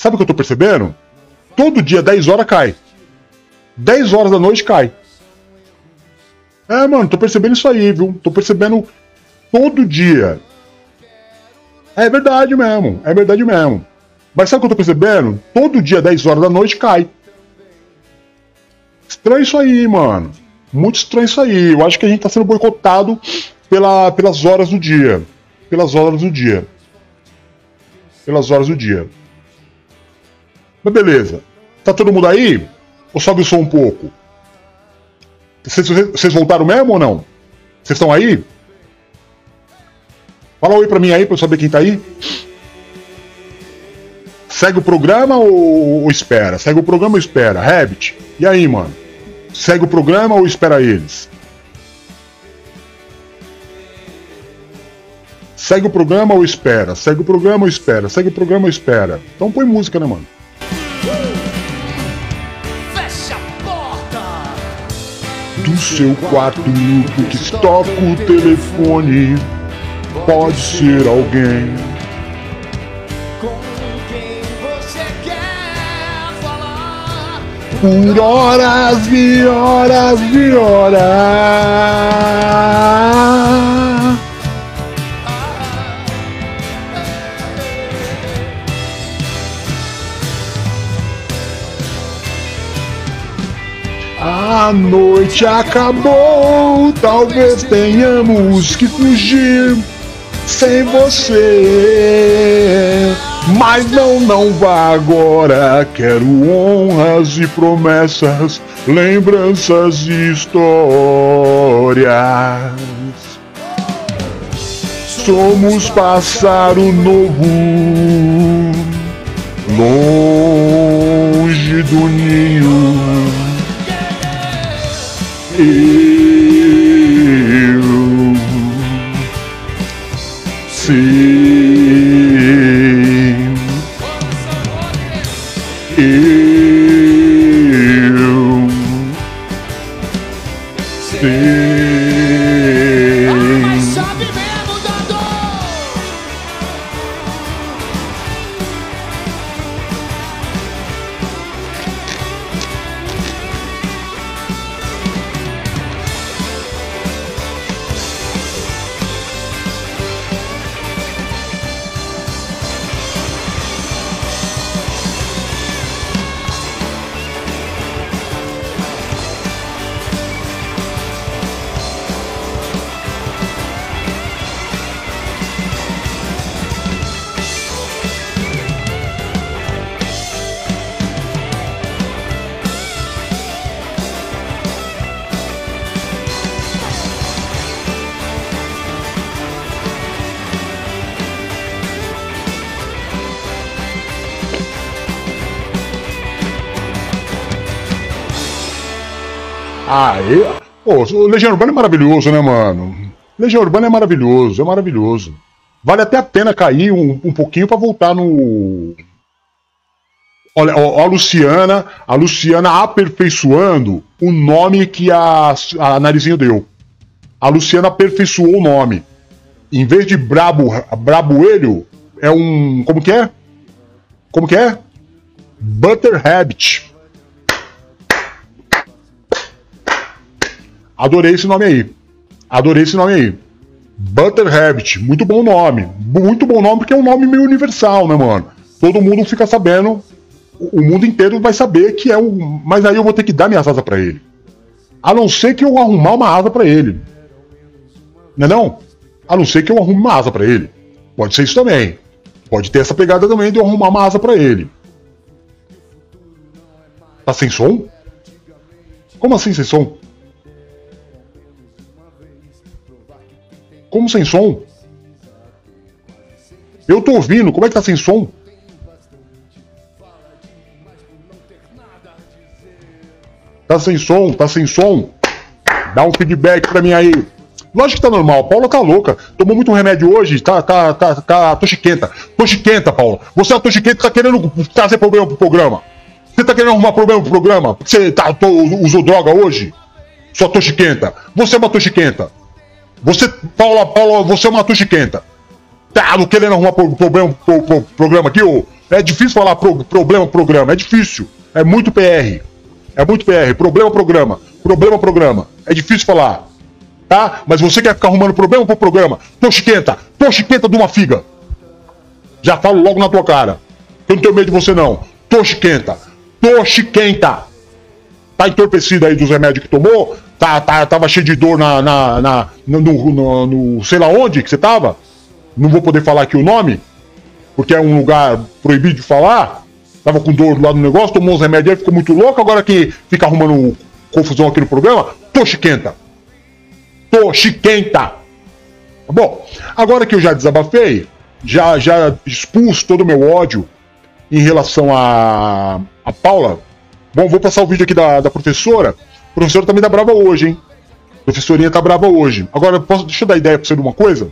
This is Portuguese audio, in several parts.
sabe o que eu tô percebendo? Todo dia, 10 horas cai. 10 horas da noite cai. É, mano, tô percebendo isso aí, viu? Tô percebendo todo dia. É verdade mesmo, é verdade mesmo. Mas sabe o que eu tô percebendo? Todo dia, 10 horas da noite, cai. Estranho isso aí, mano. Muito estranho isso aí. Eu acho que a gente tá sendo boicotado pela, pelas horas do dia. Pelas horas do dia. Pelas horas do dia. Mas beleza. Tá todo mundo aí? Ou sobe o som um pouco? Vocês voltaram mesmo ou não? Vocês estão aí? Fala oi pra mim aí pra eu saber quem tá aí. Segue o programa ou, ou espera? Segue o programa ou espera? Rabbit, e aí, mano? Segue o programa ou espera eles? Segue o programa ou espera? Segue o programa ou espera? Segue o programa ou espera? Então põe música, né, mano? Seu quarto que toca o telefone. Pode ser alguém. Por horas e horas e horas. A noite acabou, talvez tenhamos que fugir sem você. Mas não, não vá agora. Quero honras e promessas, lembranças e histórias. Somos pássaro novo, longe do ninho. Eu sei. Eu Mas Pô, o Legião Urbana é maravilhoso, né, mano? Legião Urbana é maravilhoso, é maravilhoso. Vale até a pena cair um, um pouquinho pra voltar no. Olha, ó, a Luciana, a Luciana aperfeiçoando o nome que a, a Narizinho deu. A Luciana aperfeiçoou o nome. Em vez de Brabo, Braboelho, é um. Como que é? Como que é? Butter Rabbit. Adorei esse nome aí. Adorei esse nome aí. Butter Rabbit, muito bom nome. Muito bom nome porque é um nome meio universal, né, mano? Todo mundo fica sabendo, o o mundo inteiro vai saber que é um. Mas aí eu vou ter que dar minhas asas pra ele. A não ser que eu arrumar uma asa pra ele. Não é não? A não ser que eu arrume uma asa pra ele. Pode ser isso também. Pode ter essa pegada também de eu arrumar uma asa pra ele. Tá sem som? Como assim sem som? Como sem som? Eu tô ouvindo, como é que tá sem som? Tá sem som, tá sem som. Dá um feedback pra mim aí. Lógico que tá normal, Paula tá louca. Tomou muito remédio hoje, tá, tá, tá, tá toxiquenta. Toxiquenta, Paula. Você é uma toxiquenta, tá querendo trazer problema pro programa. Você tá querendo arrumar problema pro programa? Você tá, tô- usou droga hoje? Sua toxiquenta. Você é uma toxiquenta. Você, Paula, Paula, você é uma toxiquenta. Tá não querendo arrumar pro- problema pro, pro programa aqui, ô, É difícil falar pro, problema, programa. É difícil. É muito PR. É muito PR. Problema, programa. Problema, programa. É difícil falar. Tá? Mas você quer ficar arrumando problema pro programa? Tô chiquenta de uma figa. Já falo logo na tua cara. Eu não tenho medo de você, não. Tô chiquenta. Tá entorpecido aí dos remédios que tomou? Tá, tá, tava cheio de dor na, na, na no, no, no, sei lá onde que você tava? Não vou poder falar aqui o nome, porque é um lugar proibido de falar. Tava com dor lá no negócio, tomou uns remédios, ficou muito louco. Agora que fica arrumando confusão aqui no programa, tô chiquenta. Tô chiquenta. Tá bom, agora que eu já desabafei, já, já expus todo o meu ódio em relação a, a Paula. Bom, vou passar o vídeo aqui da, da professora. Professora também tá brava hoje, hein? A professorinha tá brava hoje. Agora, posso, deixa eu dar ideia pra você de uma coisa?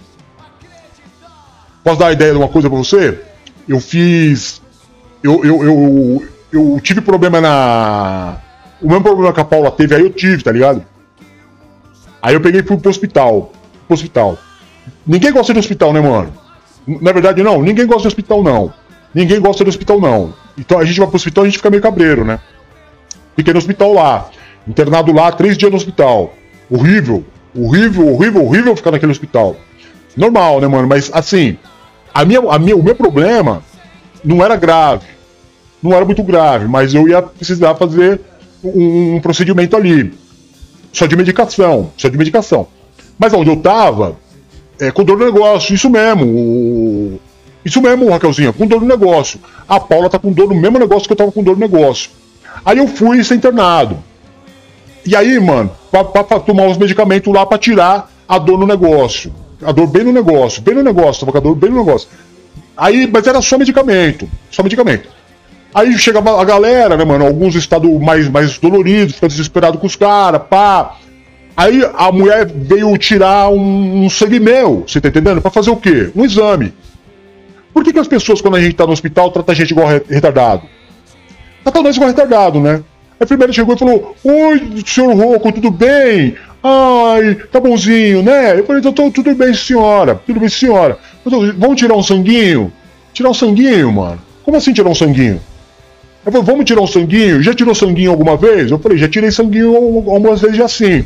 Posso dar ideia de uma coisa pra você? Eu fiz. Eu, eu, eu, eu tive problema na. O mesmo problema que a Paula teve, aí eu tive, tá ligado? Aí eu peguei e fui pro hospital. Pro hospital. Ninguém gosta de hospital, né, mano? Na verdade, não. Ninguém gosta de hospital, não. Ninguém gosta de hospital, não. Então a gente vai pro hospital e a gente fica meio cabreiro, né? Fiquei no hospital lá. Internado lá, três dias no hospital. Horrível. Horrível, horrível, horrível ficar naquele hospital. Normal, né, mano? Mas assim, a minha, a minha, o meu problema não era grave. Não era muito grave, mas eu ia precisar fazer um, um procedimento ali. Só de medicação. Só de medicação. Mas onde eu tava, é, com dor no negócio, isso mesmo. O... Isso mesmo, Raquelzinha, com dor no negócio. A Paula tá com dor no mesmo negócio que eu tava com dor no negócio. Aí eu fui ser internado. E aí, mano, pra, pra, pra tomar os medicamentos lá pra tirar a dor no negócio. A dor bem no negócio, bem no negócio, tava com a dor bem no negócio. Aí, mas era só medicamento, só medicamento. Aí chegava a galera, né, mano? Alguns estados mais, mais doloridos, ficando desesperado com os caras, pá. Aí a mulher veio tirar um, um sangue meu, você tá entendendo? Pra fazer o quê? Um exame. Por que, que as pessoas, quando a gente tá no hospital, tratam a gente igual retardado? Tratam nós igual retardado, né? A enfermeira chegou e falou: Oi, senhor Rocco, tudo bem? Ai, tá bonzinho, né? Eu falei: tô, tudo bem, senhora, tudo bem, senhora. Tô, vamos tirar um sanguinho? Tirar um sanguinho, mano? Como assim tirar um sanguinho? Eu falei: Vamos tirar um sanguinho? Já tirou sanguinho alguma vez? Eu falei: Já tirei sanguinho algumas vezes já sim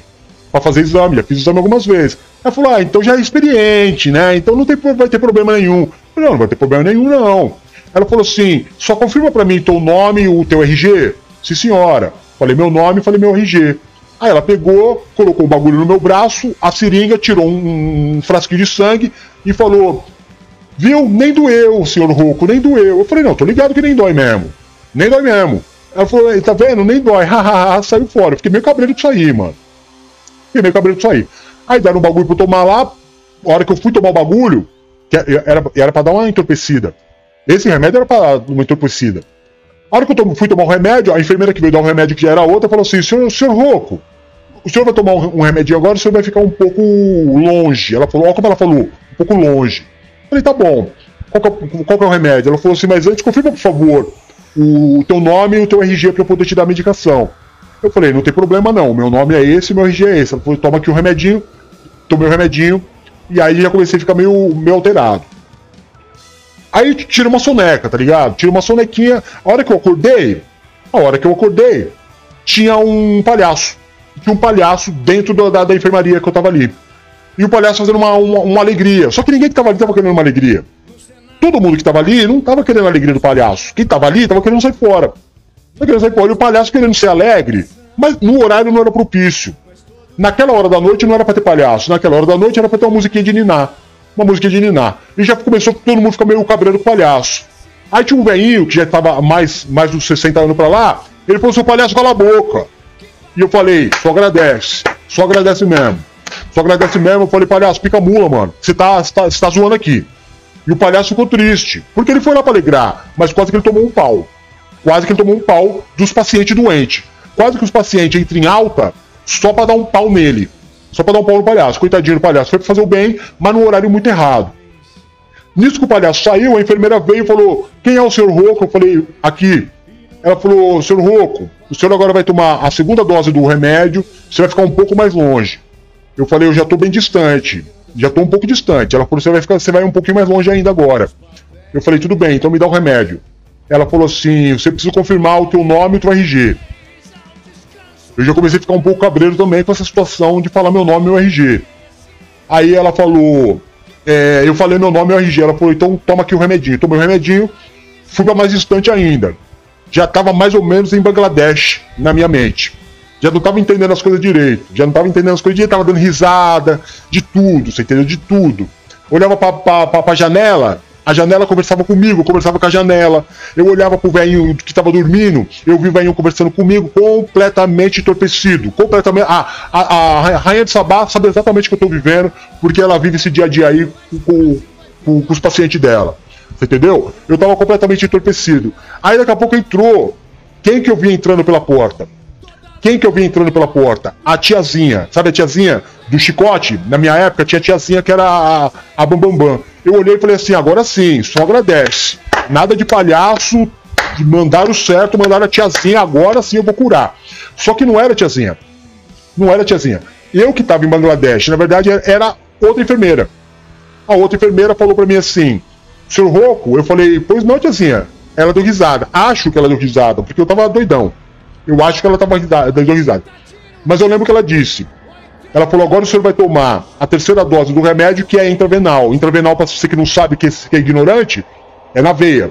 para fazer exame, já fiz exame algumas vezes. Ela falou: Ah, então já é experiente, né? Então não tem, vai ter problema nenhum. Falei, não, não vai ter problema nenhum, não. Ela falou assim: só confirma para mim teu nome e o teu RG. Sim, senhora. Falei meu nome, falei meu RG. Aí ela pegou, colocou o bagulho no meu braço, a seringa, tirou um, um frasquinho de sangue e falou: Viu? Nem doeu, senhor Rouco, nem doeu. Eu falei: Não, tô ligado que nem dói mesmo. Nem dói mesmo. Ela falou: Tá vendo? Nem dói. Saiu fora. Fiquei meio cabreiro disso aí, mano. Fiquei meio cabreiro disso aí. Aí deram um bagulho pra eu tomar lá. A hora que eu fui tomar o bagulho, que era, era pra dar uma entorpecida. Esse remédio era pra uma entorpecida. A hora que eu fui tomar o um remédio, a enfermeira que veio dar um remédio que já era outra falou assim: senhor, senhor Roco, o senhor vai tomar um, remédio agora, o senhor vai ficar um pouco longe. Ela falou: olha como ela falou, um pouco longe. Eu falei: tá bom. Qual que, é, qual que é o remédio? Ela falou assim: mas antes, confirma por favor o teu nome e o teu RG para eu poder te dar a medicação. Eu falei: não tem problema não, meu nome é esse, meu RG é esse. Ela falou: toma aqui o um remedinho, tomei o remedinho, e aí já comecei a ficar meio, meio alterado. Aí tira uma soneca, tá ligado? Tira uma sonequinha. A hora que eu acordei, a hora que eu acordei, tinha um palhaço. Tinha um palhaço dentro da, da, enfermaria que eu tava ali. E o palhaço fazendo uma, uma, uma, alegria. Só que ninguém que tava ali tava querendo uma alegria. Todo mundo que tava ali não tava querendo a alegria do palhaço. Quem tava ali tava querendo sair fora. Tava querendo sair fora. E o palhaço querendo ser alegre, mas no horário não era propício. Naquela hora da noite não era pra ter palhaço. Naquela hora da noite era pra ter uma musiquinha de ninar uma música de Niná. E já começou todo mundo ficar meio cabreiro com palhaço. Aí tinha um velhinho que já estava mais, mais dos 60 anos pra lá, ele falou, seu palhaço, cala a boca. E eu falei, só agradece, só agradece mesmo. Só agradece mesmo, eu falei, palhaço, pica mula, mano. Você tá, tá, tá zoando aqui. E o palhaço ficou triste, porque ele foi lá pra alegrar, mas quase que ele tomou um pau. Quase que ele tomou um pau dos pacientes doentes. Quase que os pacientes entram em alta só para dar um pau nele. Só pra dar um pau no palhaço. Coitadinho do palhaço. Foi pra fazer o bem, mas no horário muito errado. Nisso que o palhaço saiu, a enfermeira veio e falou: Quem é o senhor Roco? Eu falei: Aqui. Ela falou: Senhor Roco, o senhor agora vai tomar a segunda dose do remédio, você vai ficar um pouco mais longe. Eu falei: Eu já tô bem distante. Já tô um pouco distante. Ela falou: Você vai, ficar, você vai um pouquinho mais longe ainda agora. Eu falei: Tudo bem, então me dá o remédio. ela falou assim: você precisa confirmar o teu nome e o teu RG. Eu já comecei a ficar um pouco cabreiro também com essa situação de falar meu nome e meu RG. Aí ela falou, é, eu falei meu nome e meu RG. Ela falou, então toma aqui o remedinho. Tomei o remedinho, fui para mais distante ainda. Já estava mais ou menos em Bangladesh na minha mente. Já não estava entendendo as coisas direito. Já não estava entendendo as coisas direito, tava dando risada, de tudo, você entendeu? De tudo. Olhava para a janela, a janela conversava comigo, conversava com a janela. Eu olhava pro velhinho que estava dormindo, eu vi o velhinho conversando comigo, completamente entorpecido. Completamente. A, a, a Rainha de Sabá sabe exatamente o que eu estou vivendo, porque ela vive esse dia a dia aí com, com, com os pacientes dela. Você entendeu? Eu estava completamente entorpecido. Aí daqui a pouco entrou. Quem que eu vi entrando pela porta? Quem que eu vi entrando pela porta? A tiazinha. Sabe a tiazinha do chicote? Na minha época tinha tiazinha que era a, a Bambambam. Bam, Bam. Eu olhei e falei assim: agora sim, só agradece. Nada de palhaço, mandaram certo, mandaram a tiazinha, agora sim eu vou curar. Só que não era tiazinha. Não era tiazinha. Eu que estava em Bangladesh, na verdade era outra enfermeira. A outra enfermeira falou para mim assim: Senhor Roco, eu falei, pois não, tiazinha. Ela deu risada. Acho que ela deu risada, porque eu tava doidão. Eu acho que ela estava dando risada. Mas eu lembro que ela disse. Ela falou: agora o senhor vai tomar a terceira dose do remédio, que é intravenal. Intravenal, para você que não sabe, que é, que é ignorante, é na veia.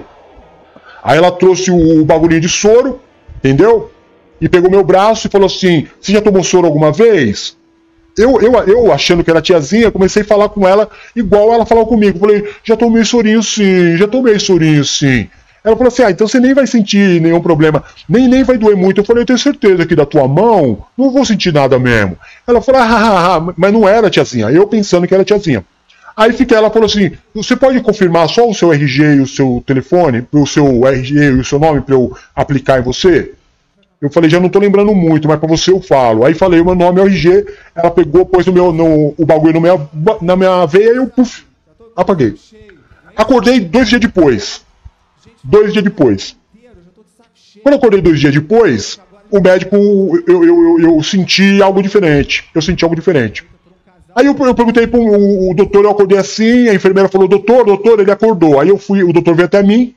Aí ela trouxe o, o bagulhinho de soro, entendeu? E pegou meu braço e falou assim: Você já tomou soro alguma vez? Eu, eu, eu achando que era tiazinha, comecei a falar com ela igual ela falou comigo. Falei: Já tomei sorinho sim, já tomei sorinho sim. Ela falou assim: ah, então você nem vai sentir nenhum problema, nem, nem vai doer muito. Eu falei: eu tenho certeza que da tua mão não vou sentir nada mesmo. Ela falou: ah, ah, ah, mas não era tiazinha. Eu pensando que era tiazinha. Aí fica, ela falou assim: você pode confirmar só o seu RG e o seu telefone, o seu RG e o seu nome para eu aplicar em você? Eu falei, já não tô lembrando muito, mas para você eu falo. Aí falei, o meu nome é RG, ela pegou, pôs no meu, no, o bagulho no meu, na minha veia e eu puf, apaguei. Acordei dois dias depois dois dias depois. Quando eu acordei dois dias depois, o médico, eu, eu, eu, eu senti algo diferente. Eu senti algo diferente. Aí eu, eu perguntei o, o, doutor, eu acordei assim, a enfermeira falou, doutor, doutor, ele acordou. Aí eu fui, o doutor veio até mim,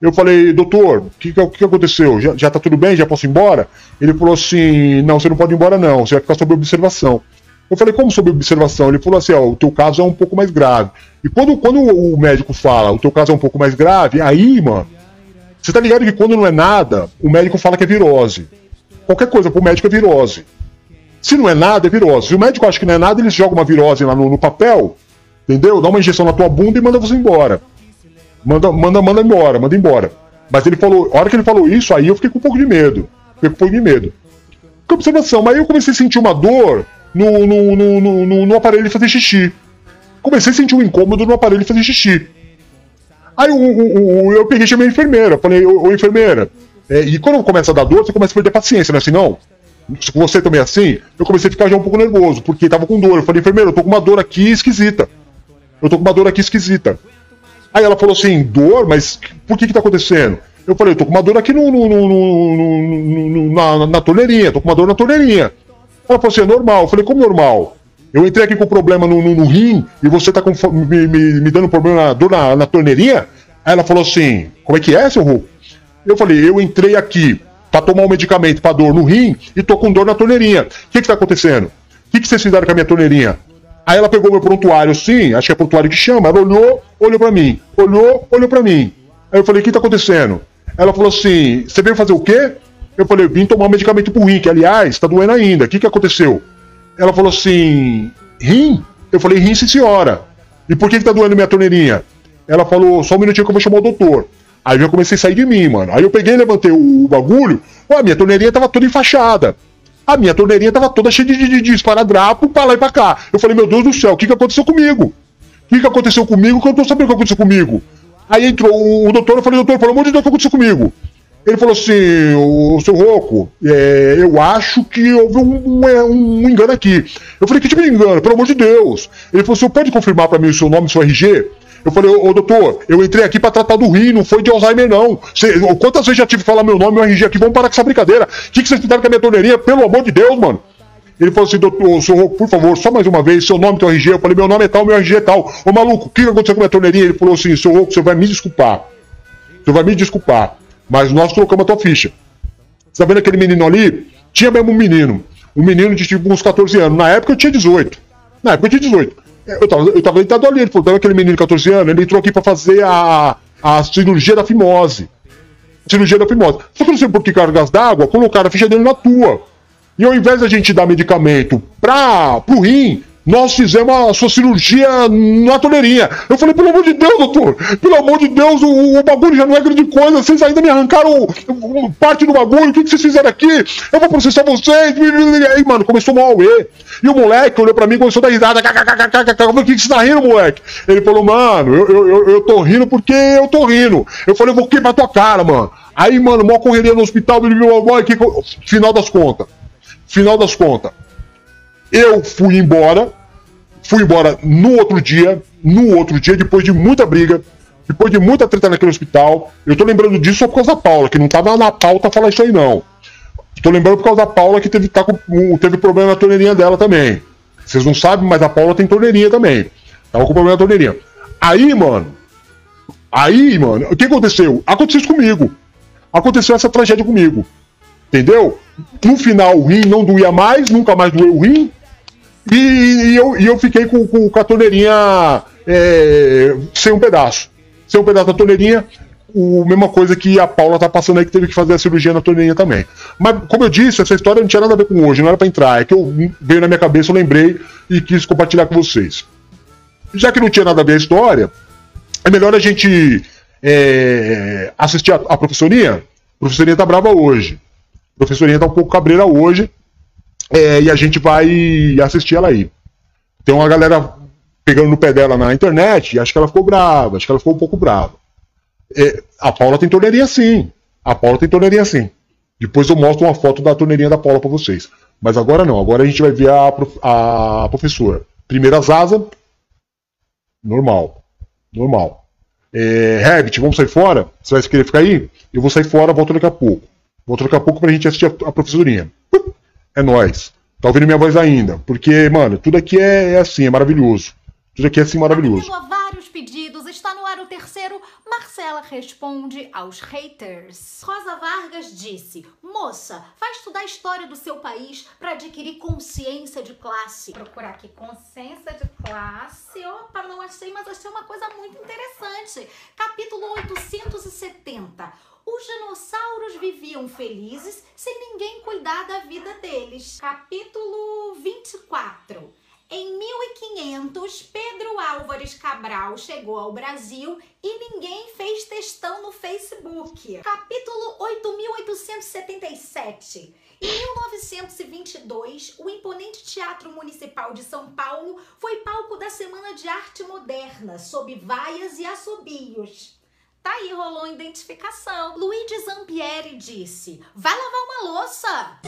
eu falei, doutor, o que, que, que, aconteceu? Já, já tá tudo bem? Já posso ir embora? Ele falou assim, não, você não pode ir embora não, você vai ficar sob observação. Eu falei, como sob observação? Ele falou assim, ó, o teu caso é um pouco mais grave. E quando, quando o médico fala, o teu caso é um pouco mais grave, aí, mano, você tá ligado que quando não é nada, o médico fala que é virose. Qualquer coisa pro médico é virose. Se não é nada, é virose. Se o médico acha que não é nada, ele joga uma virose lá no, no papel, entendeu? Dá uma injeção na tua bunda e manda você embora. Manda, manda, manda embora, manda embora. Mas ele falou, a hora que ele falou isso, aí eu fiquei com um pouco de medo. Fiquei com um pouco de medo. Que observação, mas aí eu comecei a sentir uma dor no, no, no, no, no aparelho fazer xixi. Comecei a sentir um incômodo no aparelho fazer xixi. Aí eu, eu peguei e chamei a enfermeira. Falei, ô, enfermeira, é, e quando começa a dar dor, você começa a perder paciência, não é assim não? Se você também é assim, eu comecei a ficar já um pouco nervoso, porque tava com dor. Eu falei, enfermeira, eu tô com uma dor aqui esquisita. Eu tô com uma dor aqui esquisita. Aí ela falou assim, dor? Mas por que que tá acontecendo? Eu falei, eu tô com uma dor aqui no, no, no, na, na torneirinha, tô com uma dor na torneirinha. Ela falou assim: é normal. Eu falei: como normal? Eu entrei aqui com problema no, no, no rim e você tá com, me, me, me, dando problema na dor na, na torneirinha? Aí ela falou assim: como é que é, seu Ru? Eu falei: eu entrei aqui pra tomar um medicamento pra dor no rim e tô com dor na torneirinha. O que que tá acontecendo? O que, que vocês fizeram com a minha torneirinha? Aí ela pegou meu prontuário, sim, acho que é prontuário que chama. Ela olhou, olhou pra mim. Olhou, olhou pra mim. Aí eu falei: o que tá acontecendo? Ela falou assim: você veio fazer o quê? Eu falei, vim tomar um medicamento pro rim, que aliás, tá doendo ainda. O que que aconteceu? Ela falou assim, rim? Eu falei, rim, sim senhora. E por que que tá doendo minha torneirinha? Ela falou, só um minutinho que eu vou chamar o doutor. Aí eu já comecei a sair de mim, mano. Aí eu peguei, levantei o, o bagulho, a minha torneirinha tava toda enfaixada. A minha torneirinha tava toda cheia de, de, de, de esparadrapo pra lá e pra cá. Eu falei, meu Deus do céu, o que que aconteceu comigo? O que que aconteceu comigo que eu não tô sabendo o que aconteceu comigo? Aí entrou o, o doutor, eu falei, doutor, pelo amor de Deus, o que aconteceu comigo? Ele falou assim: o seu Roco, é, eu acho que houve um, um, um, engano aqui. Eu falei: que tipo de engano? Pelo amor de Deus. Ele falou: senhor pode confirmar para mim o seu nome e seu RG? Eu falei, ô, doutor, eu entrei aqui para tratar do rim, não foi de Alzheimer, não. Cê, quantas vezes já tive que falar meu nome o RG aqui? Vamos parar com essa brincadeira. O que, vocês fizeram com a minha torneirinha? Pelo amor de Deus, mano. Ele falou assim, doutor, senhor, por favor, só mais uma vez, seu nome, teu RG. Eu falei, meu nome é tal, meu RG é tal. Ô maluco, o que aconteceu com a minha torneirinha? Ele falou assim, senhor, você vai me desculpar. Você vai me desculpar. Mas nós colocamos a tua ficha. Você tá vendo aquele menino ali? Tinha mesmo um menino. Um menino de tipo uns 14 anos. Na época eu tinha 18. Na época eu tinha 18. Eu tava, eu tava deitado ali. Ele falou, tá aquele menino de 14 anos? Ele entrou aqui pra fazer a, a cirurgia da fimose. Cirurgia da fimose. Só que não sei por que cargas d'água colocaram a ficha dele na tua. E ao invés da gente dar medicamento pra, pro rim, nós fizemos a sua cirurgia na torneirinha. Eu falei, pelo amor de Deus, doutor, pelo amor de Deus, o, o bagulho já não é grande coisa, vocês ainda me arrancaram parte do bagulho, o que, que vocês fizeram aqui? Eu vou processar vocês. E aí, mano, começou mal. E o moleque olhou pra mim e começou a dar risada. o que, que você tá rindo, moleque? Ele falou, mano, eu, eu, eu, eu tô rindo porque eu tô rindo. Eu falei, eu vou quebrar tua cara, mano. Aí, mano, mó correria no hospital, ele viu, "Ó, que co-" final das contas. Final das contas. Eu fui embora, fui embora no outro dia, no outro dia, depois de muita briga, depois de muita treta naquele hospital. Eu tô lembrando disso só por causa da Paula, que não tava na pauta falar isso aí, não. Tô lembrando por causa da Paula que teve, tá com, teve problema na torneirinha dela também. Vocês não sabem, mas a Paula tem torneirinha também. Tava com problema na torneirinha. Aí, mano. Aí, mano, o que aconteceu? Aconteceu isso comigo. Aconteceu essa tragédia comigo. Entendeu? No final o rim não doía mais, nunca mais doeu o rim. E, e eu, e eu fiquei com, com, com a torneirinha é, sem um pedaço. Sem um pedaço da torneirinha. O mesma coisa que a Paula tá passando aí, que teve que fazer a cirurgia na torneirinha também. Mas, como eu disse, essa história não tinha nada a ver com hoje, não era pra entrar. É que eu veio na minha cabeça, eu lembrei e quis compartilhar com vocês. Já que não tinha nada a ver a história, é melhor a gente é, assistir a, a professorinha. A professorinha tá brava hoje. A professorinha tá um pouco cabreira hoje. É, e a gente vai assistir ela aí. Tem uma galera pegando no pé dela na internet, e acho que ela ficou brava, acho que ela ficou um pouco brava. É, a Paula tem torneirinha sim. A Paula tem torneirinha sim. Depois eu mostro uma foto da torneirinha da Paula pra vocês. Mas agora não, agora a gente vai ver a, prof- a professora. Primeira Zaza, normal. Normal. É, Herbert, vamos sair fora? Você vai querer ficar aí? Eu vou sair fora, volto daqui a pouco. Volto daqui a pouco pra gente assistir a, a professorinha. É nóis. Tá ouvindo minha voz ainda? Porque, mano, tudo aqui é, é assim, é maravilhoso. Tudo aqui é assim maravilhoso. Atendendo a vários pedidos, está no ar o terceiro. Marcela responde aos haters. Rosa Vargas disse: Moça, vai estudar a história do seu país para adquirir consciência de classe. Procurar aqui consciência de classe. Opa, não achei, mas achei uma coisa muito interessante. Capítulo 870. Os dinossauros viviam felizes sem ninguém cuidar da vida deles. Capítulo 24. Em 1500, Pedro Álvares Cabral chegou ao Brasil e ninguém fez textão no Facebook. Capítulo 8877. Em 1922, o imponente Teatro Municipal de São Paulo foi palco da Semana de Arte Moderna, sob vaias e assobios. Tá aí, rolou identificação. Luigi Zampieri disse: Vai lavar uma louça!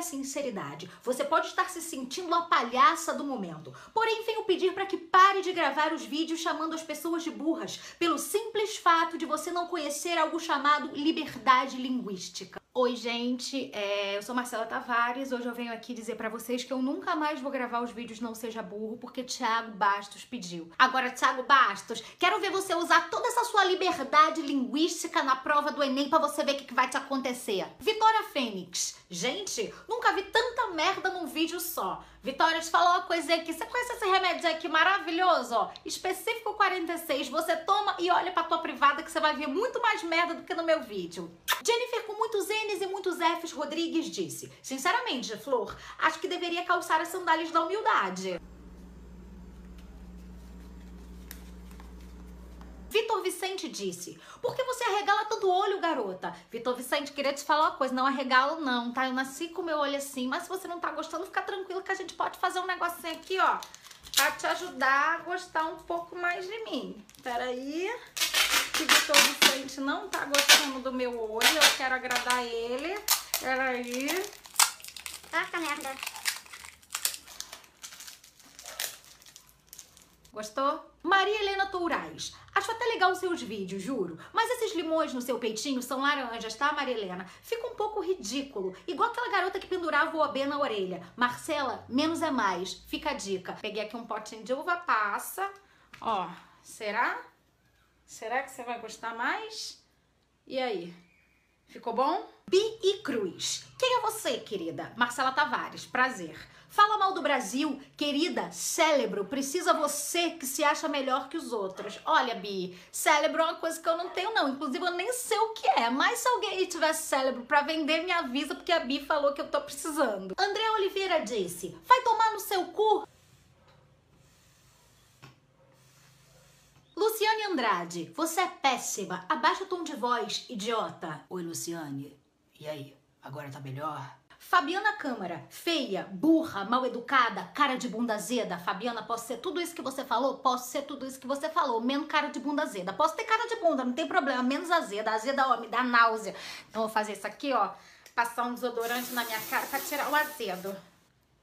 Minha sinceridade, você pode estar se sentindo a palhaça do momento. Porém, venho pedir para que pare de gravar os vídeos chamando as pessoas de burras, pelo simples fato de você não conhecer algo chamado liberdade linguística. Oi, gente, é, eu sou Marcela Tavares. Hoje eu venho aqui dizer pra vocês que eu nunca mais vou gravar os vídeos Não Seja Burro, porque Thiago Bastos pediu. Agora, Thiago Bastos, quero ver você usar toda essa sua liberdade linguística na prova do Enem pra você ver o que, que vai te acontecer. Vitória Fênix, gente, nunca vi tanta merda num vídeo só. Vitória, te falar uma coisa aqui. Você conhece esse remédio aqui maravilhoso, ó? Específico 46. Você toma e olha pra tua privada que você vai ver muito mais merda do que no meu vídeo. Jennifer, com muitos N's e muitos F's, Rodrigues disse: Sinceramente, Flor, acho que deveria calçar as sandálias da humildade. Vitor Vicente disse: Por que você arregala tanto o olho, garota? Vitor Vicente, queria te falar uma coisa: não arregalo, não, tá? Eu nasci com meu olho assim, mas se você não tá gostando, fica tranquilo que a gente pode fazer um negocinho aqui, ó, pra te ajudar a gostar um pouco mais de mim. Peraí, que Vitor Vicente não tá gostando do meu olho, eu quero agradar ele. Peraí. Puta merda. Gostou? Maria Helena Tourais. Acho até legal os seus vídeos, juro. Mas esses limões no seu peitinho são laranjas, tá, Maria Helena? Fica um pouco ridículo. Igual aquela garota que pendurava o OB na orelha. Marcela, menos é mais. Fica a dica. Peguei aqui um potinho de uva passa. Ó, será? Será que você vai gostar mais? E aí? Ficou bom? Bi e Cruz. Quem é você, querida? Marcela Tavares, prazer. Fala mal do Brasil, querida, cérebro, precisa você que se acha melhor que os outros. Olha, Bi, cérebro é uma coisa que eu não tenho, não. Inclusive, eu nem sei o que é. Mas se alguém tivesse cérebro pra vender, me avisa, porque a Bi falou que eu tô precisando. André Oliveira disse: vai tomar no seu cu? Luciane Andrade, você é péssima. Abaixa o tom de voz, idiota. Oi, Luciane. E aí? Agora tá melhor? Fabiana Câmara, feia, burra, mal educada, cara de bunda azeda. Fabiana, posso ser tudo isso que você falou? Posso ser tudo isso que você falou, menos cara de bunda azeda. Posso ter cara de bunda, não tem problema, menos azeda. Azeda, ó, me dá náusea. Então, vou fazer isso aqui, ó. Passar um desodorante na minha cara pra tirar o azedo.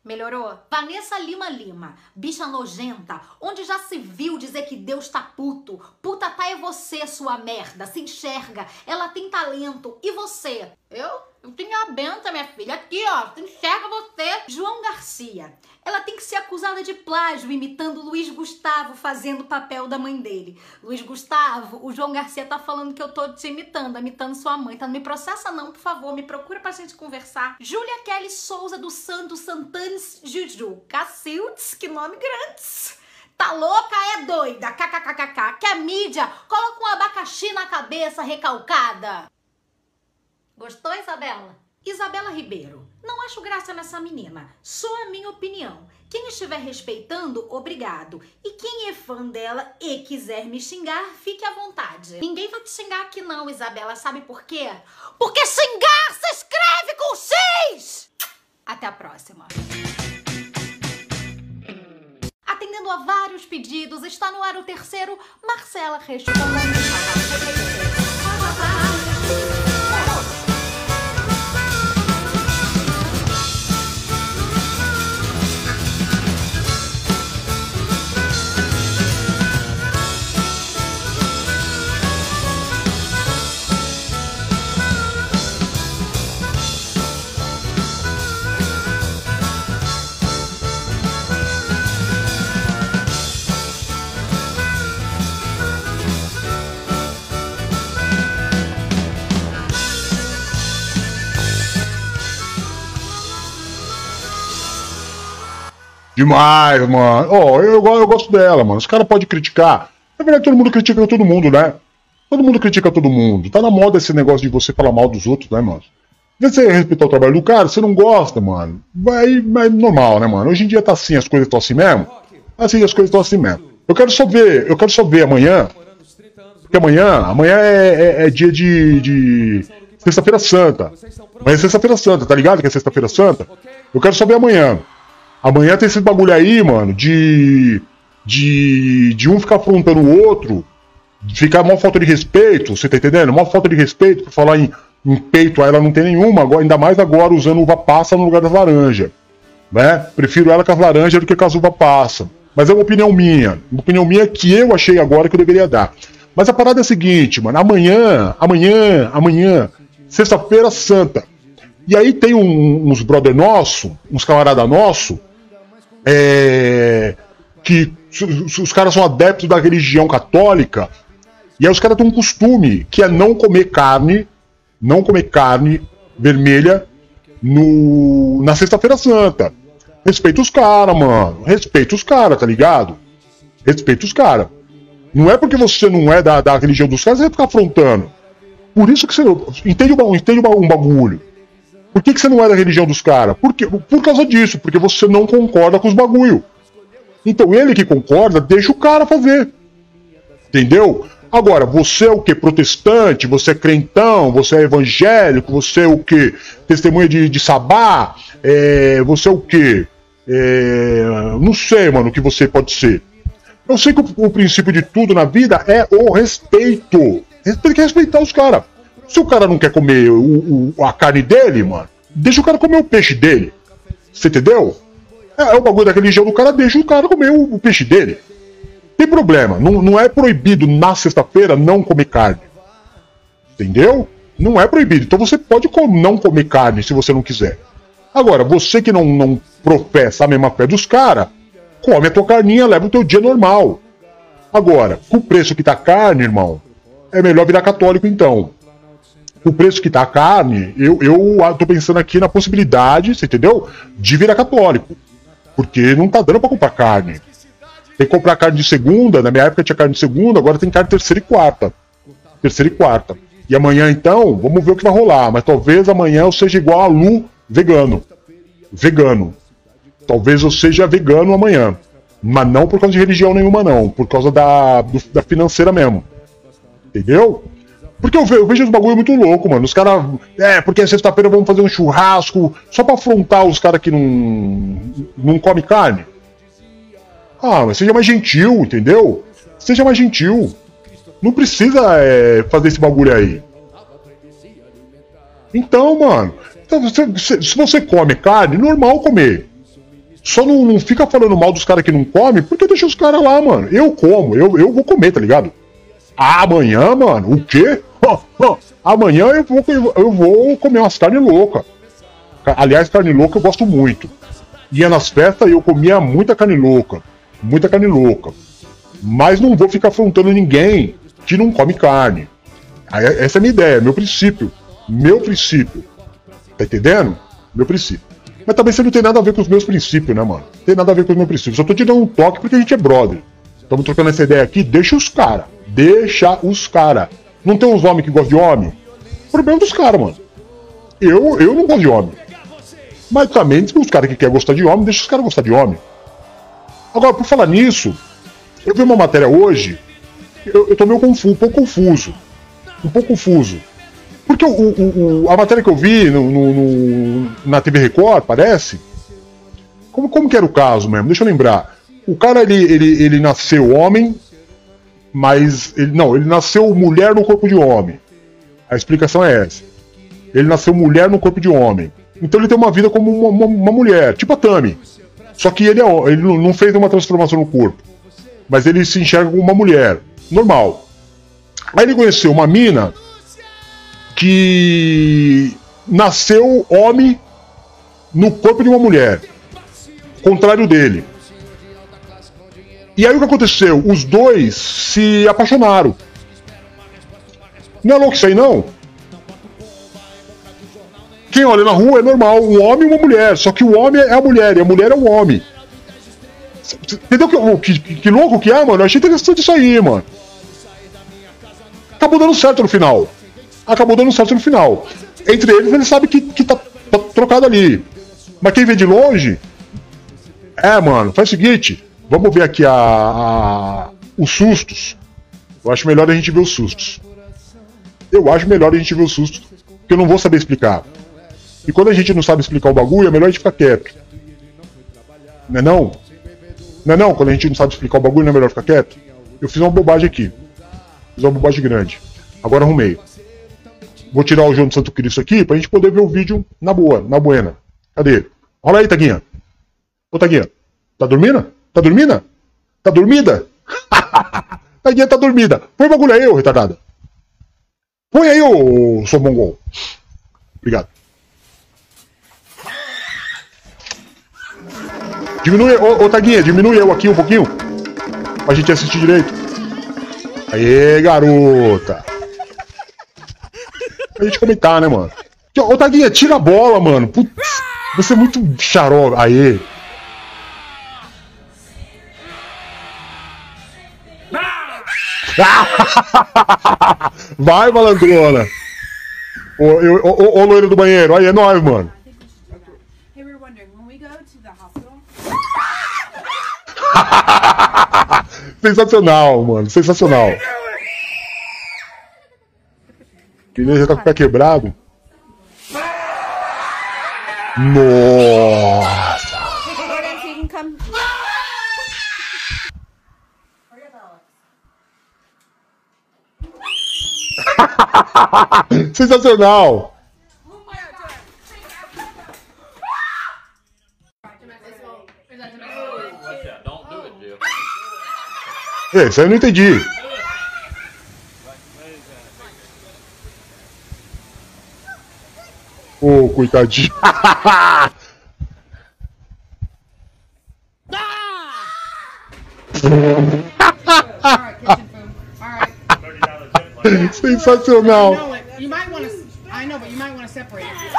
Melhorou? Vanessa Lima Lima, bicha nojenta, onde já se viu dizer que Deus tá puto? Puta tá é você, sua merda, se enxerga, ela tem talento, e você? Eu? Eu tenho a benta, minha filha, aqui ó, enxerga você. João Garcia, ela tem que ser acusada de plágio, imitando Luiz Gustavo, fazendo o papel da mãe dele. Luiz Gustavo, o João Garcia tá falando que eu tô te imitando, imitando sua mãe, tá? Não me processa não, por favor, me procura pra gente conversar. Júlia Kelly Souza do Santos Santanes Juju, Cacildes, que nome grandes. Tá louca, é doida, kkkk, que a mídia coloca um abacaxi na cabeça recalcada. Gostou, Isabela? Isabela Ribeiro, não acho graça nessa menina. Só a minha opinião. Quem estiver respeitando, obrigado. E quem é fã dela e quiser me xingar, fique à vontade. Ninguém vai te xingar aqui não, Isabela. Sabe por quê? Porque xingar se escreve com X! Até a próxima. Atendendo a vários pedidos, está no ar o terceiro Marcela Responde. Demais, mano. Ó, eu, eu, eu gosto dela, mano. Os caras podem criticar. Na verdade, todo mundo critica todo mundo, né? Todo mundo critica todo mundo. Tá na moda esse negócio de você falar mal dos outros, né, mano? Se você respeitar o trabalho do cara, você não gosta, mano. Vai, vai normal, né, mano? Hoje em dia tá assim, as coisas estão assim mesmo. Assim, as coisas estão assim mesmo. Eu quero só ver, eu quero só ver amanhã. Porque amanhã, amanhã é, é, é dia de, de Sexta-feira Santa. Amanhã é Sexta-feira Santa, tá ligado que é Sexta-feira Santa? Eu quero só ver amanhã. Amanhã tem esse bagulho aí, mano, de. De, de um ficar afrontando o outro, ficar uma falta de respeito, você tá entendendo? Uma falta de respeito por falar em, em peito, ela não tem nenhuma, agora, ainda mais agora usando uva passa no lugar das laranjas. Né? Prefiro ela com as laranjas do que com as uva passa. Mas é uma opinião minha. Uma opinião minha que eu achei agora que eu deveria dar. Mas a parada é a seguinte, mano. Amanhã, amanhã, amanhã, sexta-feira santa. E aí tem um, uns brother nosso, uns camarada nosso, é, que os, caras são adeptos da religião católica, e aí os caras têm um costume que é não comer carne, não comer carne vermelha no, na sexta-feira santa. Respeita os caras, mano. Respeita os caras, tá ligado? Respeita os caras. Não é porque você não é da, da religião dos caras, você vai ficar afrontando. Por isso que você. Entende, entende um bagulho. Por que, que você não é da religião dos caras? Por, por causa disso, porque você não concorda com os bagulho. Então ele que concorda, deixa o cara fazer. Entendeu? Agora, você é o que? Protestante, você é crentão, você é evangélico, você é o que? Testemunha de, de sabá, é, você é o que? É, não sei, mano, o que você pode ser. Eu sei que o, o princípio de tudo na vida é o respeito. Tem que respeitar os caras. Se o cara não quer comer o, o, a carne dele, mano, deixa o cara comer o peixe dele. Você entendeu? É, é o bagulho da religião do cara, deixa o cara comer o, o peixe dele. Tem problema. Não, não é proibido na sexta-feira não comer carne. Entendeu? Não é proibido. Então você pode não comer carne se você não quiser. Agora, você que não, não professa a mesma fé dos caras, come a tua carninha, leva o teu dia normal. Agora, com o preço que tá a carne, irmão, é melhor virar católico então. O preço que tá a carne, eu, eu tô pensando aqui na possibilidade, você entendeu? De virar católico. Porque não tá dando pra comprar carne. Tem que comprar carne de segunda, na minha época tinha carne de segunda, agora tem carne terceira e quarta. Terceira e quarta. E amanhã então, vamos ver o que vai rolar. Mas talvez amanhã eu seja igual a Lu, vegano. Vegano. Talvez eu seja vegano amanhã. Mas não por causa de religião nenhuma, não. Por causa da, do- da financeira mesmo. Entendeu? Porque eu, ve- eu vejo os bagulho muito louco, mano. Os caras. É, porque sexta-feira vamos fazer um churrasco só pra afrontar os caras que não. não come carne. Ah, mas seja mais gentil, entendeu? Seja mais gentil. Não precisa é, fazer esse bagulho aí. Então, mano. então, se, se você come carne, normal comer. Só não, não fica falando mal dos caras que não comem, porque deixa os caras lá, mano. Eu como, eu, eu vou comer, tá ligado? Amanhã, mano, o quê? Amanhã eu vou, eu vou comer umas carnes loucas. Aliás, carne louca eu gosto muito. Ia nas festas e eu comia muita carne louca. Muita carne louca. Mas não vou ficar afrontando ninguém que não come carne. Aí, Essa é a minha ideia, meu princípio. Meu princípio. Tá entendendo? Meu princípio. Mas também você não tem nada a ver com os meus princípios, né, mano? Tem nada a ver com os meus princípios. Só tô te dando um toque porque a gente é brother. Estamos trocando essa ideia aqui, deixa os cara. Deixa os cara. Não tem uns homens que gostam de homem? Problema dos caras, mano. Eu, eu não gosto de homem. Mas também os caras que querem gostar de homem, deixa os caras gostar de homem. Agora, por falar nisso, eu vi uma matéria hoje, eu, eu tô meio confuso, um pouco confuso. Um pouco confuso. Porque o, o- o- a matéria que eu vi no, no- no- na TV Record, parece. Como, como que era o caso mesmo? Deixa eu lembrar. O cara, ele, ele, ele nasceu homem, mas. Ele, não, ele nasceu mulher no corpo de homem. A explicação é essa. Ele nasceu mulher no corpo de homem. Então ele tem uma vida como uma, uma- uma mulher, tipo a Tami. Só que ele, é, ele não fez uma transformação no corpo. Mas ele se enxerga como uma mulher. Normal. Aí ele conheceu uma mina que nasceu homem no corpo de uma mulher. Contrário dele. E aí o que aconteceu? Os dois se apaixonaram. Não é louco isso aí não? Quem olha na rua é normal, um homem e uma mulher. Só que o homem é a mulher e a mulher é o homem. Entendeu que, que, que louco que é, mano? Eu achei interessante isso aí, mano. Acabou dando certo no final. Acabou dando certo no final. Entre eles, ele sabe que, que tá, tá trocado ali. Mas quem vê de longe. É, mano, faz o seguinte. Vamos ver aqui a, a- os sustos. Eu acho melhor a gente ver os sustos. Eu acho melhor a gente ver os sustos. Porque eu não vou saber explicar. E quando a gente não sabe explicar o bagulho, é melhor a gente ficar quieto. Não é não? Não é não? Quando a gente não sabe explicar o bagulho, não é melhor ficar quieto? Eu fiz uma bobagem aqui. Fiz uma bobagem grande. Agora arrumei. Vou tirar o João do Santo Cristo aqui pra gente poder ver o vídeo na boa, na buena. Cadê? Olha aí, Taguinha. Ô, Taguinha. Tá dormindo? Tá dormindo? Tá dormida? Taguinha tá dormida. Põe o bagulho aí, ô retardada. Põe aí, ô, seu mongol. Obrigado. Diminui, ô, ô Taguinha, diminui eu aqui um pouquinho. Pra gente assistir direito. Aê, garota. Pra gente comentar, né, mano? Ô, Taguinha, tira a bola, mano. Putz, você é muito xarope. Aê. Vai, malandrona. Ô, eu- ô, ô, loiro do banheiro. Aí, é nóis, mano. Sensacional, mano. Sensacional. Que nem já tá com o pé quebrado. Nossa. Jordan, so you can come. Sensacional. É, isso aí eu não entendi. Ô, coitadinho. Alright, kitchen food. Alright. Sensacional. No, it- you might want to. I know, but you might want to separate it.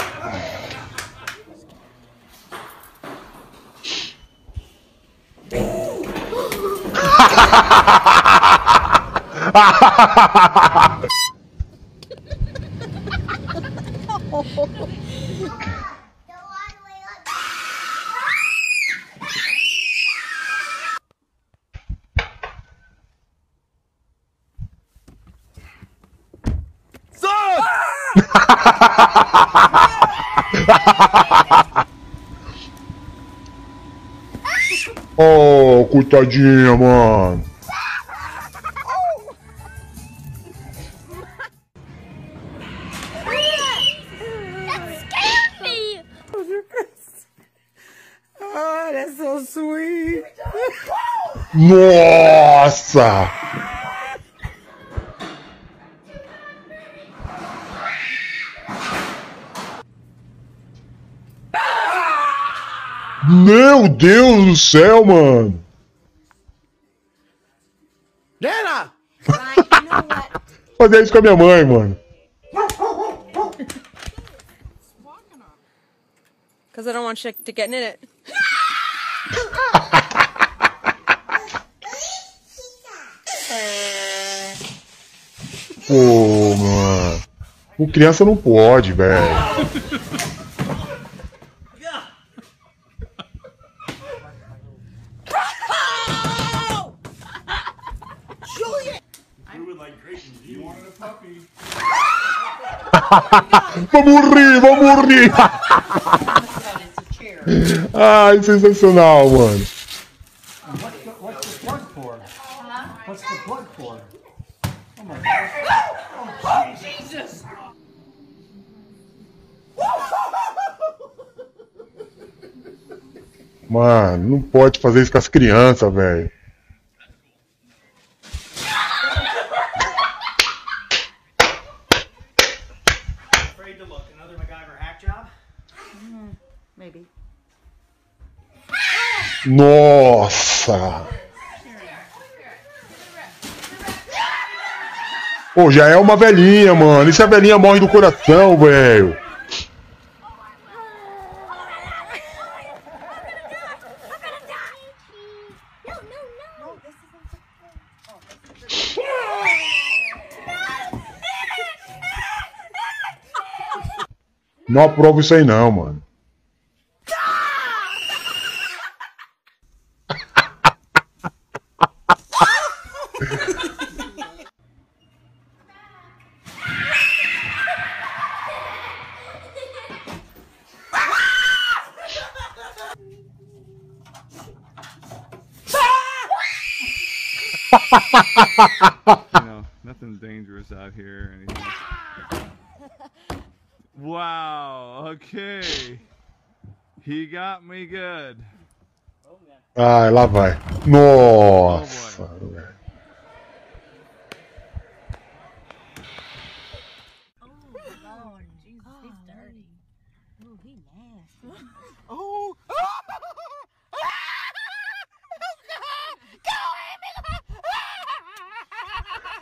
Oh, coitadinha, mano. Oh, so sweet. Nossa! Meu Deus do céu, mano! You what? Fazer isso com a minha mãe, mano. Because I don't want shit to get in it. Pô, mano. Com criança não pode, velho. Vamos rir, vamos rir! Ai, sensacional, mano. What's the, for? Mano, não pode fazer isso com as crianças, velho. Maybe. Nossa! Pô, já é uma velhinha, mano. E se a velhinha morre do coração, velho? Não aprovo isso aí não, mano. Ai, lá vai. Nossa, velho.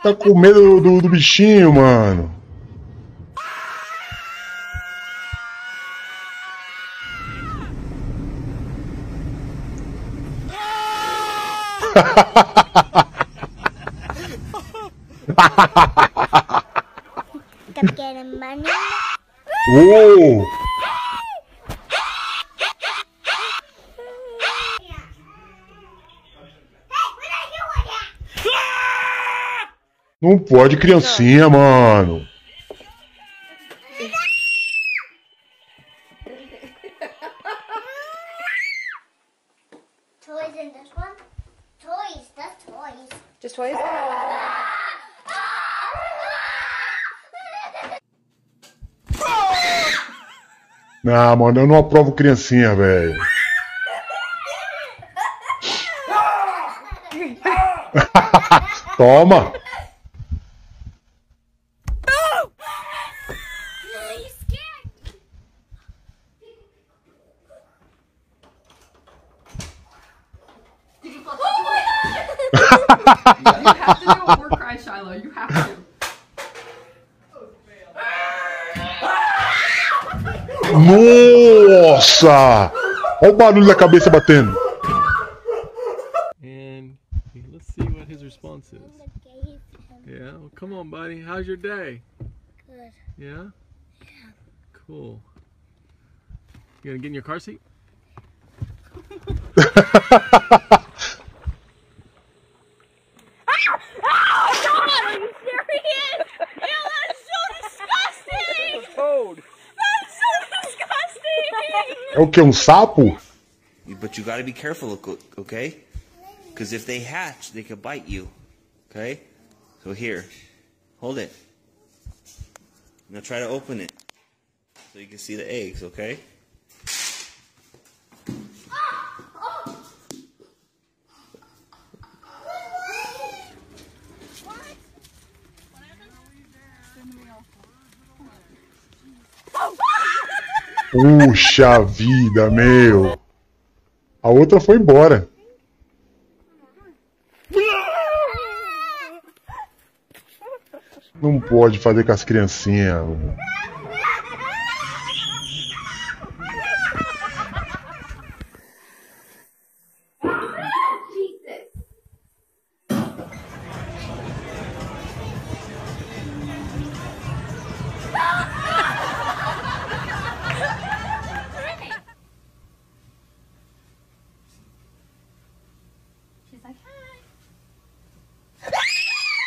Tá com medo do, do bichinho, mano. Oh! Não pode criancinha, mano. Ah, mano, eu não aprovo criancinha, velho. Toma! you have to do a war cry, Shiloh. You have to. Nossa! Olha o barulho da cabeça batendo. And let's see what his response is. Yeah, well, come on, buddy. How's your day? Good. Yeah? Cool. You gonna get in your car seat? É o que? Um sapo? But you got to be careful, okay? Because if they hatch, they could bite you. Okay? So here, hold it. Now try to open it so you can see the eggs, okay? Puxa vida, meu. A outra foi embora. Não pode fazer com as criancinhas.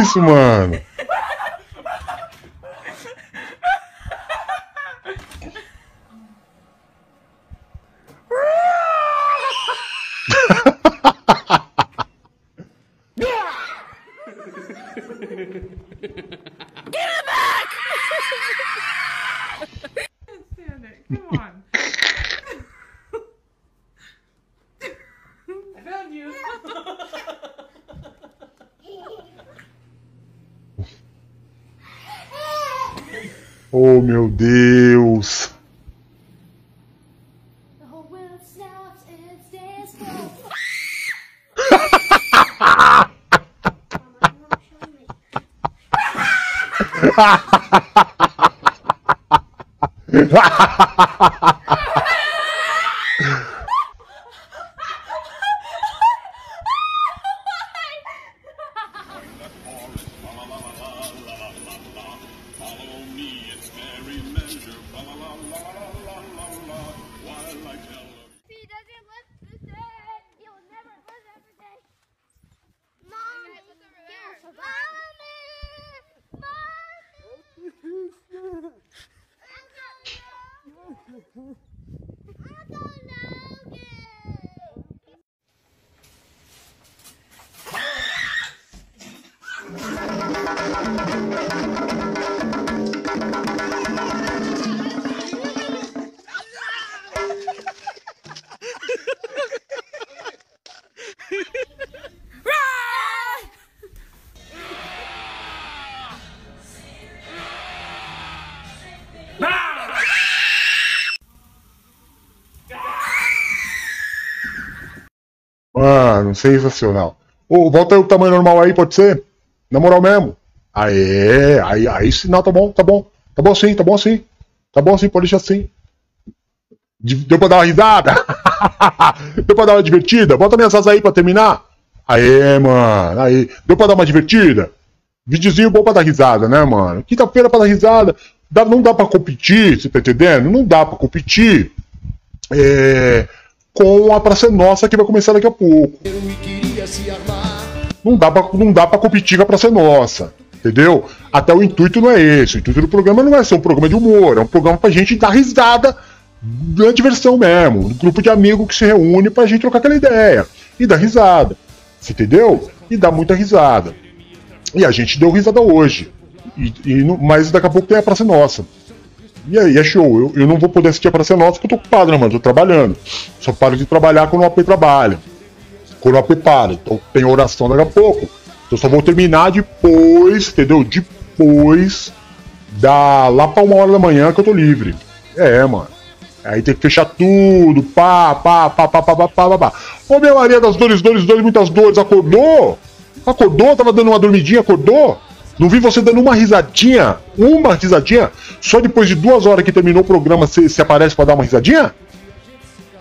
isso, mano? Mano, sensacional. Ô, volta aí o tamanho normal aí, pode ser? Na moral mesmo. Aê, aí, aí sim, não, tá bom, tá bom. Tá bom sim, tá bom sim. Tá bom sim, pode deixar assim. De- Deu pra dar uma risada? Deu pra dar uma divertida? Bota minhas asas aí pra terminar. Aê, mano, aí. Deu pra dar uma divertida? Videozinho bom pra dar risada, né, mano? Quinta-feira pra dar risada. Dá- não dá pra competir, você tá entendendo? Não dá pra competir. É, com a Praça Nossa que vai começar daqui a pouco. Não dá pra, não dá pra competir com a Praça Nossa. Entendeu? Até o intuito não é esse. O intuito do programa não é ser um programa de humor, é um programa pra gente dar risada na diversão mesmo. Um grupo de amigos que se reúne pra gente trocar aquela ideia e dar risada. Você entendeu? E dar muita risada. E a gente deu risada hoje. E, e mas daqui a pouco tem a Praça Nossa. E aí, é show. Eu, eu não vou poder assistir a Praça Nossa porque eu tô ocupado, né, mano? Tô trabalhando. Só paro de trabalhar quando o AP trabalha. Quando o AP para. Então tem oração daqui a pouco. Então só vou terminar depois, entendeu? Depois da. lá pra uma hora da manhã que eu tô livre. É, mano. Aí tem que fechar tudo, pá, pá, pá, pá, pá, pá, pá, pá. Ô, minha Maria das dores, dores, dores, muitas dores, acordou? Acordou? Tava dando uma dormidinha, acordou? Não vi você dando uma risadinha? Uma risadinha? Só depois de duas horas que terminou o programa você aparece pra dar uma risadinha?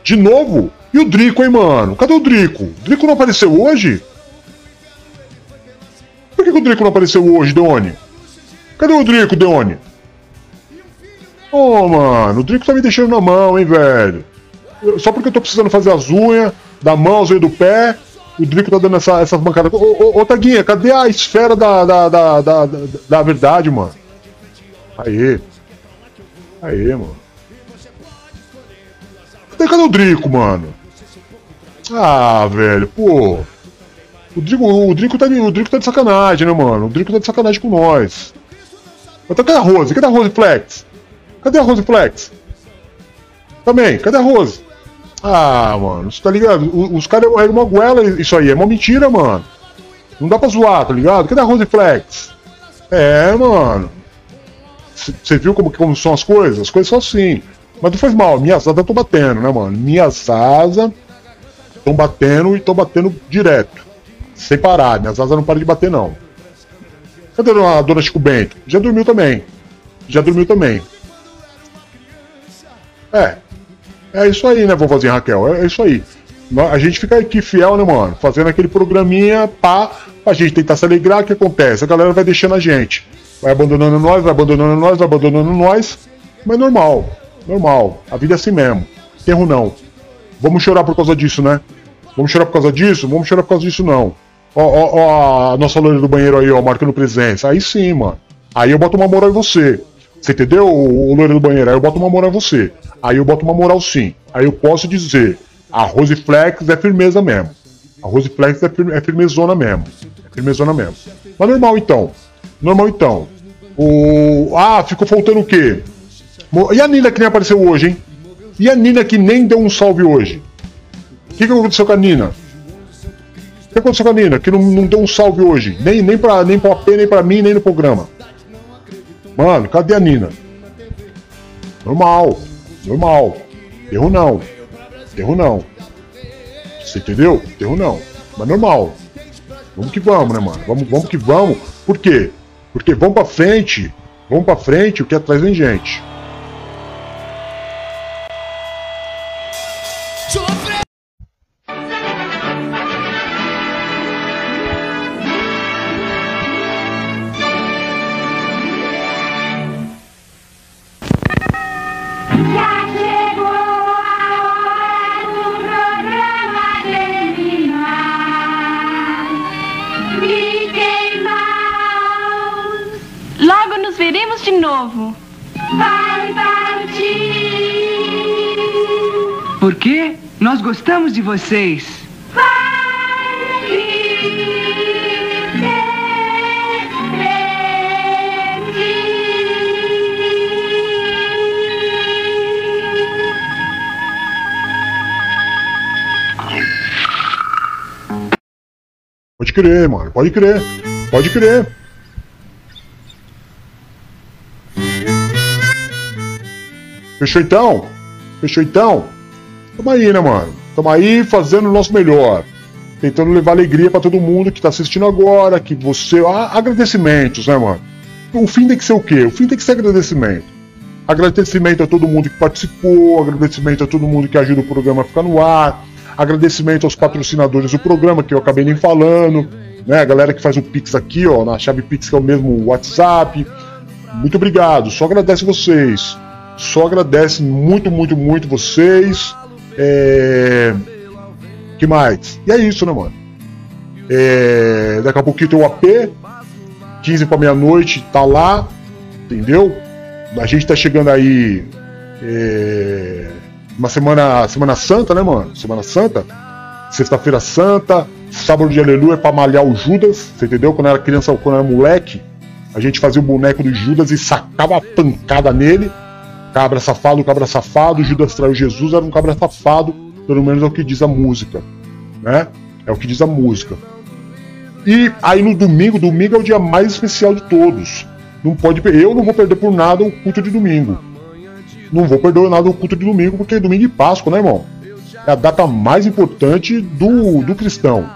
De novo? E o Drico, hein, mano? Cadê o Drico? O Drico não apareceu hoje? Por que, que o Drico não apareceu hoje, Deone? Cadê o Drico, Deone? Ô, mano, o Drico tá me deixando na mão, hein, velho? Só porque eu tô precisando fazer as unhas, da mão, as unhas do pé, o Drico tá dando essa, essas bancadas. Ô, ô, ô, Taguinha, cadê a esfera da, da, da, da, da, da verdade, mano? Aê. Aê, mano. Cadê, cadê o Drico, mano? Ah, velho, pô. O Drico, o Drico, tá, o Drico tá de sacanagem, né, mano? O Drico tá de sacanagem com nós. Mas tá- cadê a Rose? Cadê a Rose Flex? Cadê a Rose Flex? Também, cadê a Rose? Ah, mano, você tá ligado? O- Os caras eram uma goela isso aí, é uma mentira, mano. Não dá pra zoar, tá ligado? Cadê a Rose Flex? É, mano. Você viu como, como são as coisas? As coisas são assim. Mas não faz mal, minhas asas estão batendo, né, mano? Minhas asas estão batendo e estão batendo direto. Sem parar, minhas asas não param de bater, não. Cadê a dona Chico Bento? Já dormiu também. Já dormiu também. É. É isso aí, né, vovozinha Raquel? É, é isso aí. A gente fica aqui fiel, né, mano? Fazendo aquele programinha pá, pra gente tentar se alegrar. O que acontece? A galera vai deixando a gente. Vai abandonando nós, vai abandonando nós, vai abandonando nós. Mas normal. Normal. A vida é assim mesmo. Erro não. Vamos chorar por causa disso, né? Vamos chorar por causa disso? Vamos chorar por causa disso, não. Ó, ó, ó, a nossa loira do banheiro aí, ó, marcando presença. Aí sim, mano. Aí eu boto uma moral em você. Você entendeu, o, o loira do banheiro? Aí eu boto uma moral você. Aí eu boto uma moral sim. Aí eu posso dizer, a Rose Flex é firmeza mesmo. A Rose Flex é, firme, é firmezona mesmo. É firmezona mesmo. Mas normal então. Normal então. O. Ah, ficou faltando o quê? E a Nina que nem apareceu hoje, hein? E a Nina que nem deu um salve hoje? O que, que aconteceu com a Nina? O que aconteceu com a Nina? Que não, não deu um salve hoje. Nem, nem, pra, nem pro AP, nem pra mim, nem no programa. Mano, cadê a Nina? Normal. Normal. Erro não. Erro não. Você entendeu? Erro não. Mas normal. Vamos que vamos, né, mano? Vamos, vamos que vamos. Por quê? Porque vamos pra frente. Vamos pra frente, o que atrás vem gente. Vocês. Pode crer, mano. Pode crer. Pode crer. Fechou então? Fechou então? Tamo aí, né, mano? Tamo aí fazendo o nosso melhor. Tentando levar alegria pra todo mundo que tá assistindo agora, que você. Ah, agradecimentos, né, mano? O fim tem que ser o quê? O fim tem que ser agradecimento. Agradecimento a todo mundo que participou, agradecimento a todo mundo que ajuda o programa a ficar no ar, agradecimento aos patrocinadores do programa, que eu acabei nem falando, né? A galera que faz o Pix aqui, ó, na chave Pix, que é o mesmo WhatsApp. Muito obrigado, só agradece vocês. Só agradece muito, muito, muito vocês. É... que mais? E é isso, né, mano? É... Daqui a pouquinho tem o AP, 15 para meia-noite, tá lá, entendeu? A gente tá chegando aí. É... Uma semana, semana Santa, né, mano? Semana Santa. Sexta-feira Santa, sábado de aleluia pra malhar o Judas, você entendeu? Quando eu era criança, quando eu era moleque, a gente fazia o boneco do Judas e sacava a pancada nele. Cabra safado, cabra safado, Judas traiu Jesus, era um cabra safado, pelo menos é o que diz a música, né? É o que diz a música. E aí no domingo, domingo é o dia mais especial de todos. Não pode eu não vou perder por nada o culto de domingo. Não vou perder nada o culto de domingo, porque é domingo de Páscoa, né, irmão? É a data mais importante do, do cristão.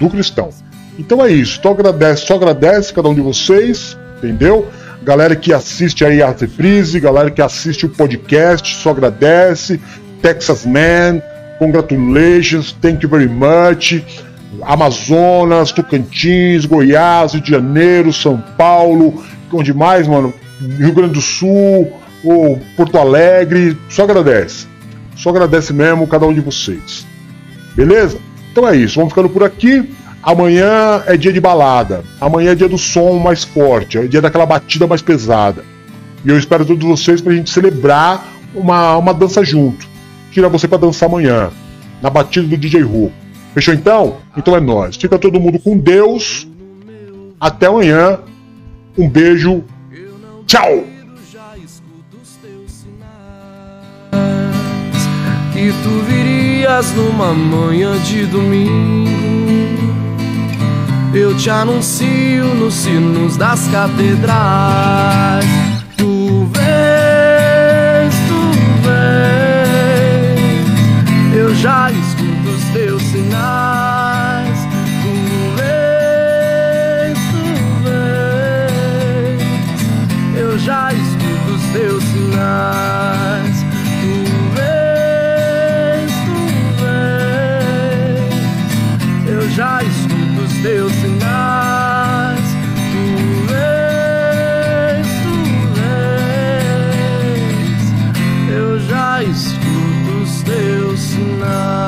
Do cristão. Então é isso. Só agradece, só agradece cada um de vocês, entendeu? Galera que assiste aí a reprise, galera que assiste o podcast, só agradece. Texas Man, congratulations, thank you very much. Amazonas, Tocantins, Goiás, Rio de Janeiro, São Paulo, onde mais, mano? Rio Grande do Sul, ou Porto Alegre, só agradece. Só agradece mesmo cada um de vocês. Beleza? Então é isso, vamos ficando por aqui. Amanhã é dia de balada. Amanhã é dia do som mais forte. É dia daquela batida mais pesada. E eu espero todos vocês pra gente celebrar uma, uma dança junto. Tira você para dançar amanhã. Na batida do DJ Ru. Fechou então? Então é nóis. Fica todo mundo com Deus. Até amanhã. Um beijo. Tchau! Que tu virias numa manhã de domingo eu te anuncio nos sinos das catedrais. Tu vês, tu vês, eu já escuto os teus sinais. Tu vês, tu vês, eu já escuto os teus sinais. Tu vês, tu vês, eu já enough.